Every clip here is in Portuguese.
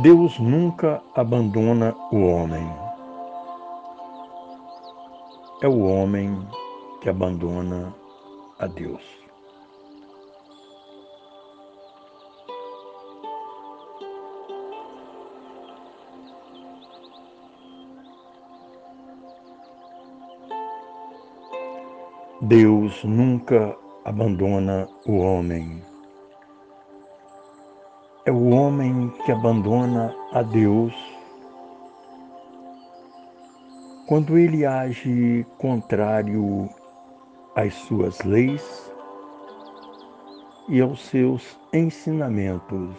Deus nunca abandona o homem. É o homem que abandona a Deus. Deus nunca abandona o homem. É o homem que abandona a Deus. Quando ele age contrário às suas leis e aos seus ensinamentos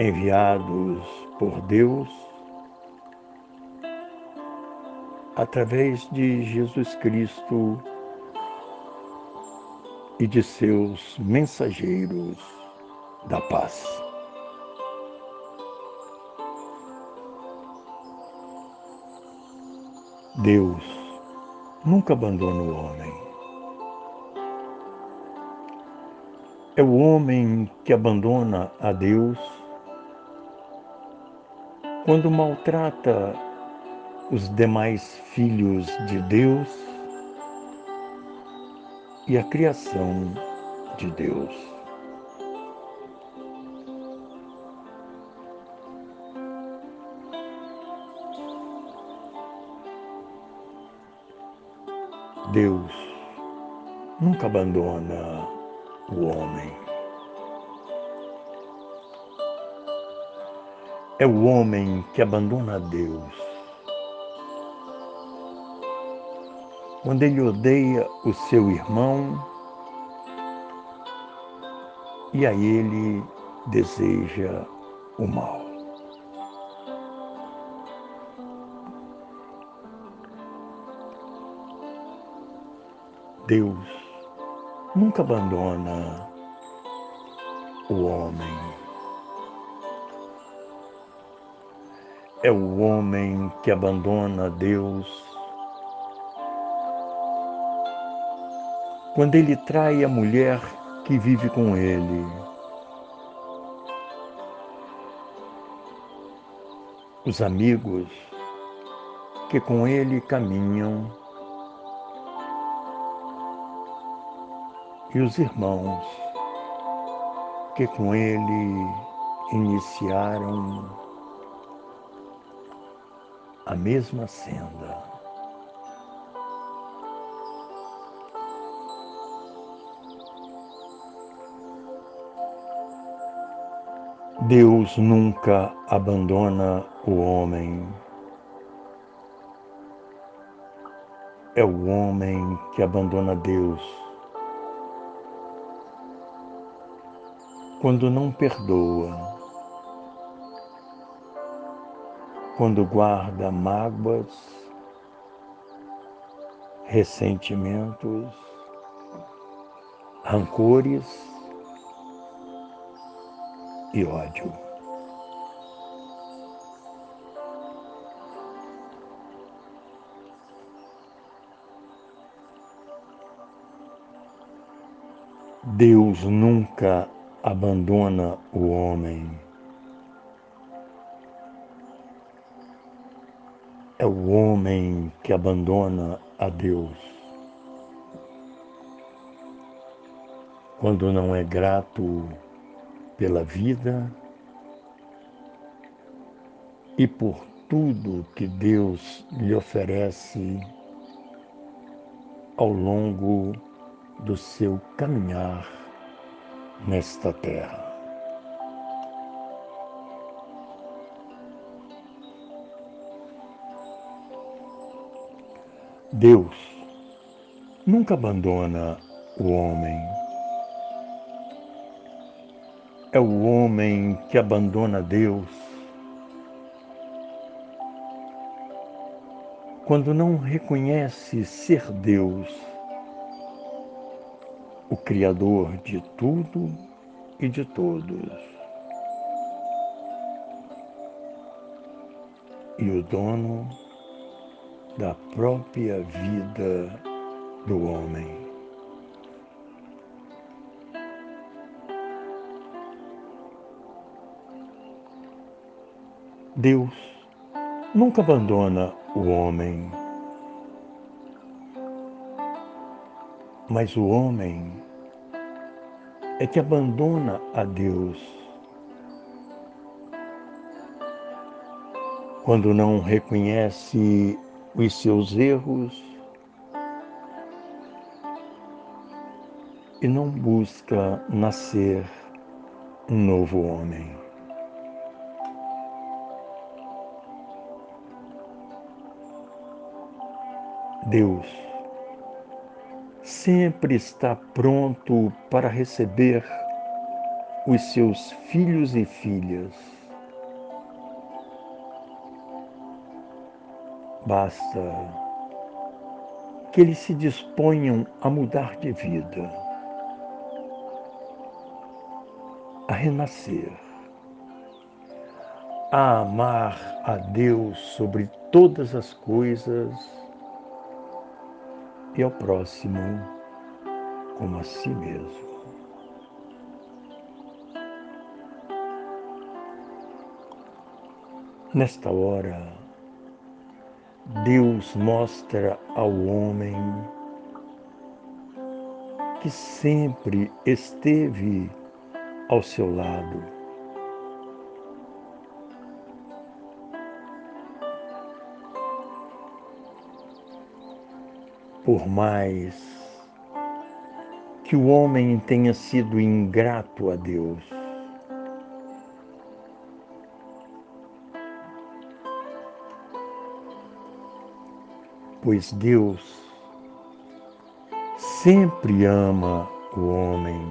enviados por Deus através de Jesus Cristo e de seus mensageiros da paz. Deus nunca abandona o homem. É o homem que abandona a Deus quando maltrata os demais filhos de Deus e a criação de Deus. Deus nunca abandona o homem. É o homem que abandona Deus quando ele odeia o seu irmão e a ele deseja o mal. Deus nunca abandona o homem. É o homem que abandona Deus quando ele trai a mulher que vive com ele. Os amigos que com ele caminham e os irmãos que com ele iniciaram a mesma senda. Deus nunca abandona o homem. É o homem que abandona Deus quando não perdoa, quando guarda mágoas, ressentimentos, rancores e ódio. Deus nunca abandona o homem. É o homem que abandona a Deus. Quando não é grato pela vida e por tudo que Deus lhe oferece ao longo do seu caminhar nesta terra. Deus nunca abandona o homem é o homem que abandona Deus quando não reconhece ser Deus, o Criador de tudo e de todos, e o dono da própria vida do homem. Deus nunca abandona o homem, mas o homem é que abandona a Deus quando não reconhece os seus erros e não busca nascer um novo homem. Deus sempre está pronto para receber os seus filhos e filhas. Basta que eles se disponham a mudar de vida, a renascer, a amar a Deus sobre todas as coisas e ao próximo como a si mesmo. Nesta hora, Deus mostra ao homem que sempre esteve ao seu lado. Por mais que o homem tenha sido ingrato a Deus, pois Deus sempre ama o homem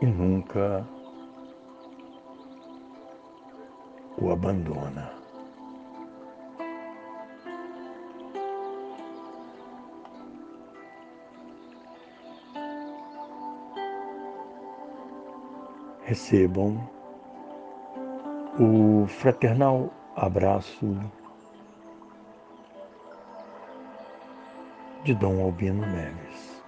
e nunca o abandona. Recebam o fraternal abraço de Dom Albino Neves.